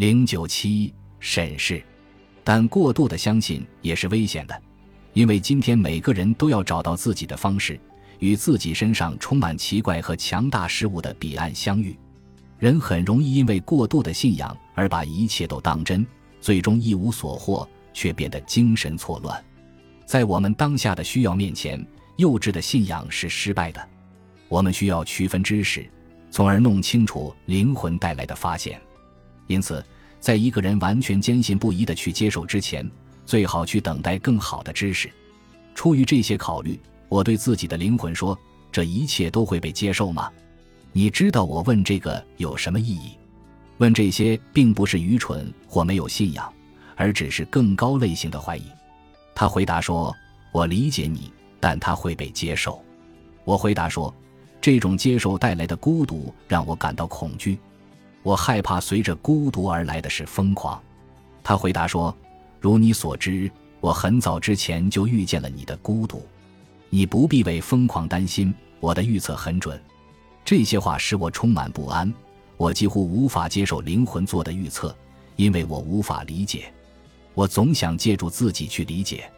零九七审视，但过度的相信也是危险的，因为今天每个人都要找到自己的方式，与自己身上充满奇怪和强大事物的彼岸相遇。人很容易因为过度的信仰而把一切都当真，最终一无所获，却变得精神错乱。在我们当下的需要面前，幼稚的信仰是失败的。我们需要区分知识，从而弄清楚灵魂带来的发现。因此，在一个人完全坚信不疑的去接受之前，最好去等待更好的知识。出于这些考虑，我对自己的灵魂说：“这一切都会被接受吗？”你知道我问这个有什么意义？问这些并不是愚蠢或没有信仰，而只是更高类型的怀疑。他回答说：“我理解你，但他会被接受。”我回答说：“这种接受带来的孤独让我感到恐惧，我害怕随着孤独而来的是疯狂。”他回答说：“如你所知，我很早之前就预见了你的孤独，你不必为疯狂担心，我的预测很准。”这些话使我充满不安，我几乎无法接受灵魂做的预测，因为我无法理解。我总想借助自己去理解，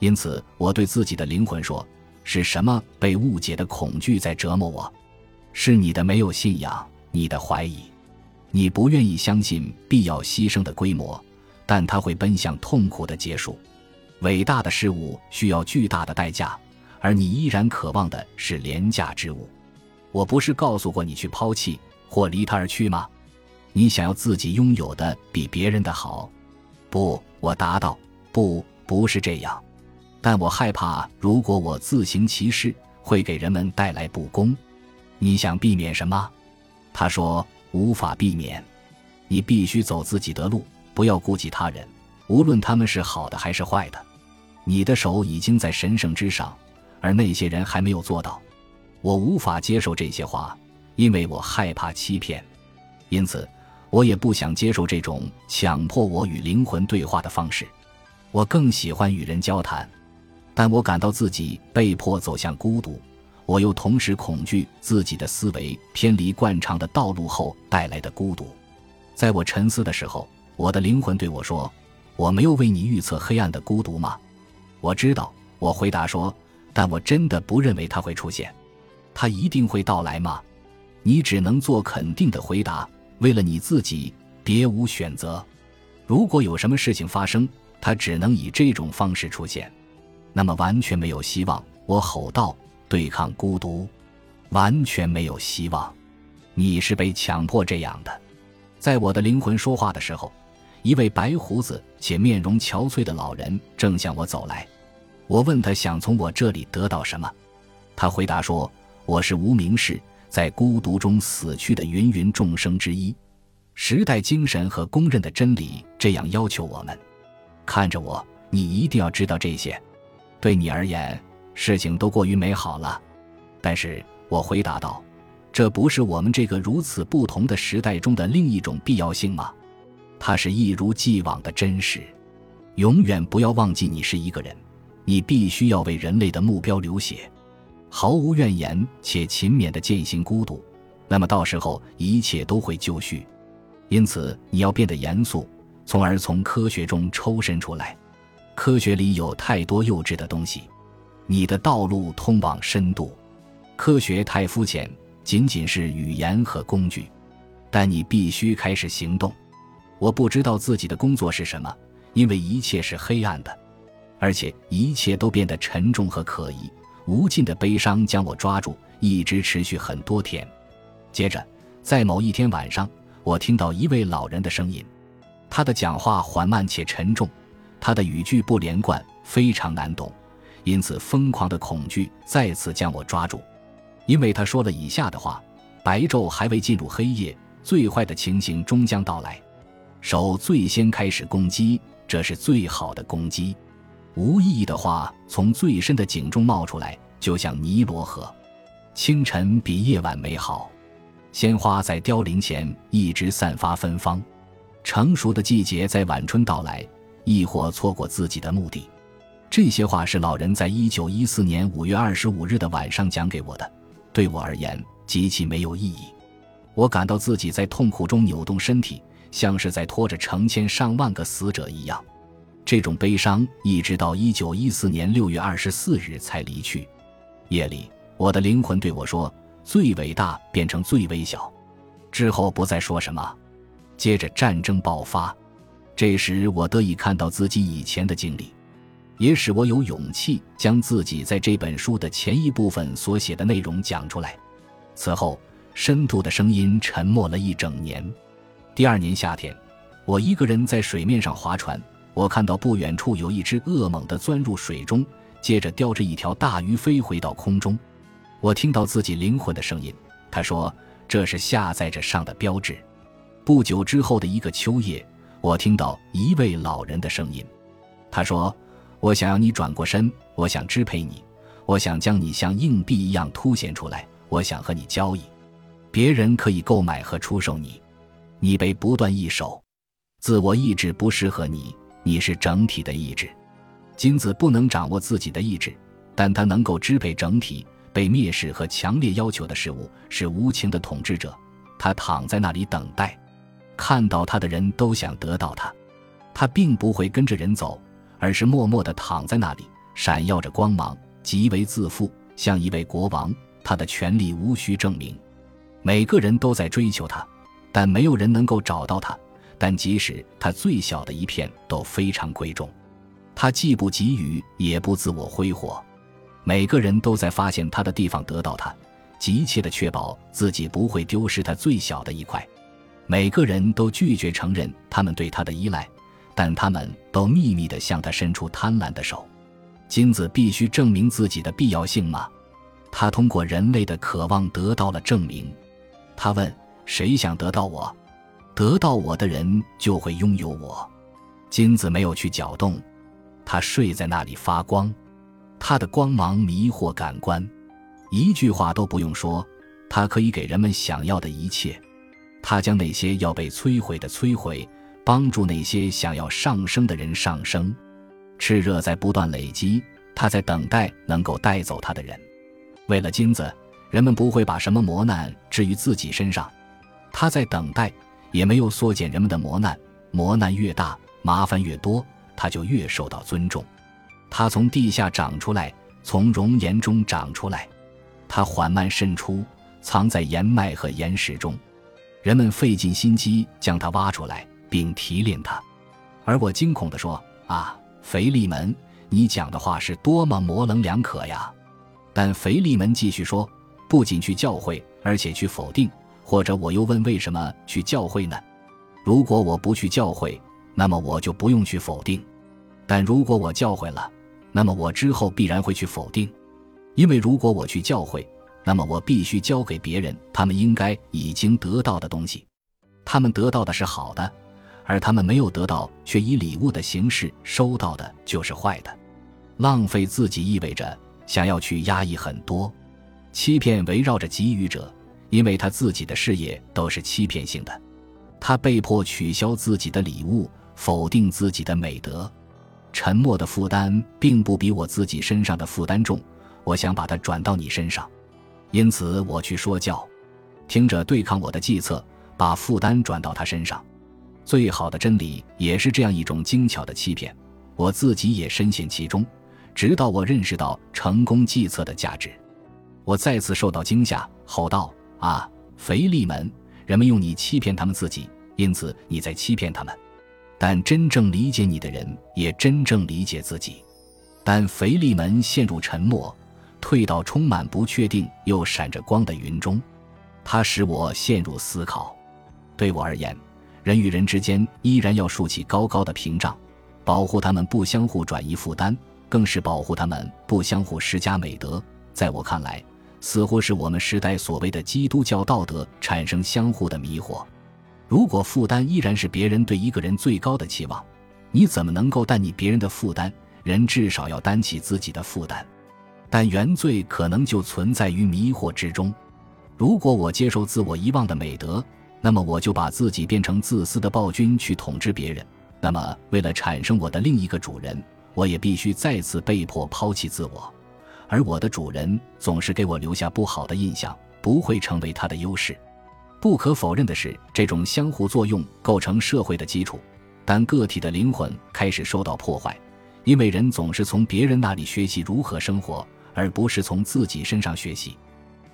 因此我对自己的灵魂说：“是什么被误解的恐惧在折磨我？是你的没有信仰，你的怀疑，你不愿意相信必要牺牲的规模，但它会奔向痛苦的结束。伟大的事物需要巨大的代价，而你依然渴望的是廉价之物。我不是告诉过你去抛弃或离他而去吗？你想要自己拥有的比别人的好。”不，我答道：“不，不是这样。但我害怕，如果我自行其事，会给人们带来不公。你想避免什么？”他说：“无法避免。你必须走自己的路，不要顾及他人，无论他们是好的还是坏的。你的手已经在神圣之上，而那些人还没有做到。我无法接受这些话，因为我害怕欺骗，因此。”我也不想接受这种强迫我与灵魂对话的方式，我更喜欢与人交谈，但我感到自己被迫走向孤独，我又同时恐惧自己的思维偏离惯常的道路后带来的孤独。在我沉思的时候，我的灵魂对我说：“我没有为你预测黑暗的孤独吗？”我知道，我回答说：“但我真的不认为它会出现，它一定会到来吗？”你只能做肯定的回答。为了你自己，别无选择。如果有什么事情发生，它只能以这种方式出现，那么完全没有希望。我吼道：“对抗孤独，完全没有希望。你是被强迫这样的。”在我的灵魂说话的时候，一位白胡子且面容憔悴的老人正向我走来。我问他想从我这里得到什么，他回答说：“我是无名氏。”在孤独中死去的芸芸众生之一，时代精神和公认的真理这样要求我们。看着我，你一定要知道这些。对你而言，事情都过于美好了。但是我回答道：“这不是我们这个如此不同的时代中的另一种必要性吗？它是一如既往的真实。永远不要忘记，你是一个人，你必须要为人类的目标流血。”毫无怨言且勤勉的践行孤独，那么到时候一切都会就绪。因此，你要变得严肃，从而从科学中抽身出来。科学里有太多幼稚的东西，你的道路通往深度。科学太肤浅，仅仅是语言和工具。但你必须开始行动。我不知道自己的工作是什么，因为一切是黑暗的，而且一切都变得沉重和可疑。无尽的悲伤将我抓住，一直持续很多天。接着，在某一天晚上，我听到一位老人的声音，他的讲话缓慢且沉重，他的语句不连贯，非常难懂，因此疯狂的恐惧再次将我抓住。因为他说了以下的话：“白昼还未进入黑夜，最坏的情形终将到来。手最先开始攻击，这是最好的攻击。”无意义的话从最深的井中冒出来，就像尼罗河。清晨比夜晚美好，鲜花在凋零前一直散发芬芳。成熟的季节在晚春到来，亦或错过自己的目的。这些话是老人在一九一四年五月二十五日的晚上讲给我的，对我而言极其没有意义。我感到自己在痛苦中扭动身体，像是在拖着成千上万个死者一样。这种悲伤一直到一九一四年六月二十四日才离去。夜里，我的灵魂对我说：“最伟大变成最微小。”之后不再说什么。接着战争爆发，这时我得以看到自己以前的经历。也使我有勇气将自己在这本书的前一部分所写的内容讲出来。此后，深度的声音沉默了一整年。第二年夏天，我一个人在水面上划船，我看到不远处有一只恶猛地钻入水中，接着叼着一条大鱼飞回到空中。我听到自己灵魂的声音，他说：“这是下载着上的标志。”不久之后的一个秋夜，我听到一位老人的声音，他说。我想要你转过身，我想支配你，我想将你像硬币一样凸显出来，我想和你交易。别人可以购买和出售你，你被不断易手。自我意志不适合你，你是整体的意志。金子不能掌握自己的意志，但它能够支配整体。被蔑视和强烈要求的事物是无情的统治者，他躺在那里等待，看到他的人都想得到他，他并不会跟着人走。而是默默地躺在那里，闪耀着光芒，极为自负，像一位国王。他的权力无需证明。每个人都在追求他，但没有人能够找到他。但即使他最小的一片都非常贵重。他既不给予，也不自我挥霍。每个人都在发现他的地方得到他，急切地确保自己不会丢失他最小的一块。每个人都拒绝承认他们对他的依赖。但他们都秘密地向他伸出贪婪的手。金子必须证明自己的必要性吗？他通过人类的渴望得到了证明。他问：“谁想得到我？得到我的人就会拥有我。”金子没有去搅动，他睡在那里发光。他的光芒迷惑感官，一句话都不用说，他可以给人们想要的一切。他将那些要被摧毁的摧毁。帮助那些想要上升的人上升，炽热在不断累积，他在等待能够带走他的人。为了金子，人们不会把什么磨难置于自己身上。他在等待，也没有缩减人们的磨难。磨难越大，麻烦越多，他就越受到尊重。他从地下长出来，从熔岩中长出来，他缓慢渗出，藏在岩脉和岩石中。人们费尽心机将它挖出来。并提炼它，而我惊恐地说：“啊，腓利门，你讲的话是多么模棱两可呀！”但腓利门继续说：“不仅去教会，而且去否定。”或者我又问：“为什么去教会呢？如果我不去教会，那么我就不用去否定；但如果我教会了，那么我之后必然会去否定，因为如果我去教会，那么我必须教给别人他们应该已经得到的东西，他们得到的是好的。”而他们没有得到，却以礼物的形式收到的，就是坏的。浪费自己意味着想要去压抑很多，欺骗围绕着给予者，因为他自己的事业都是欺骗性的。他被迫取消自己的礼物，否定自己的美德。沉默的负担并不比我自己身上的负担重，我想把它转到你身上，因此我去说教，听着对抗我的计策，把负担转到他身上。最好的真理也是这样一种精巧的欺骗，我自己也深陷其中，直到我认识到成功计策的价值。我再次受到惊吓，吼道：“啊，腓利门！人们用你欺骗他们自己，因此你在欺骗他们。但真正理解你的人也真正理解自己。”但腓利门陷入沉默，退到充满不确定又闪着光的云中，它使我陷入思考。对我而言。人与人之间依然要竖起高高的屏障，保护他们不相互转移负担，更是保护他们不相互施加美德。在我看来，似乎是我们时代所谓的基督教道德产生相互的迷惑。如果负担依然是别人对一个人最高的期望，你怎么能够担你别人的负担？人至少要担起自己的负担。但原罪可能就存在于迷惑之中。如果我接受自我遗忘的美德。那么我就把自己变成自私的暴君去统治别人。那么，为了产生我的另一个主人，我也必须再次被迫抛弃自我。而我的主人总是给我留下不好的印象，不会成为他的优势。不可否认的是，这种相互作用构成社会的基础，但个体的灵魂开始受到破坏，因为人总是从别人那里学习如何生活，而不是从自己身上学习。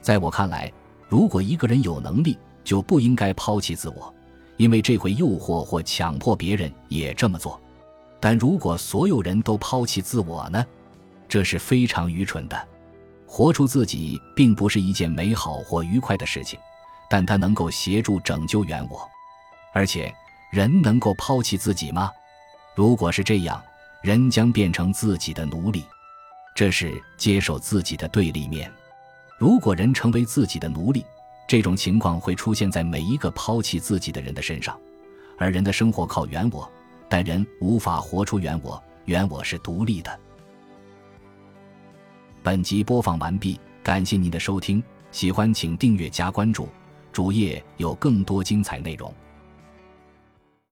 在我看来，如果一个人有能力，就不应该抛弃自我，因为这会诱惑或强迫别人也这么做。但如果所有人都抛弃自我呢？这是非常愚蠢的。活出自己并不是一件美好或愉快的事情，但它能够协助拯救原我。而且，人能够抛弃自己吗？如果是这样，人将变成自己的奴隶，这是接受自己的对立面。如果人成为自己的奴隶，这种情况会出现在每一个抛弃自己的人的身上。而人的生活靠原我，但人无法活出原我，原我是独立的。本集播放完毕，感谢您的收听，喜欢请订阅加关注，主页有更多精彩内容。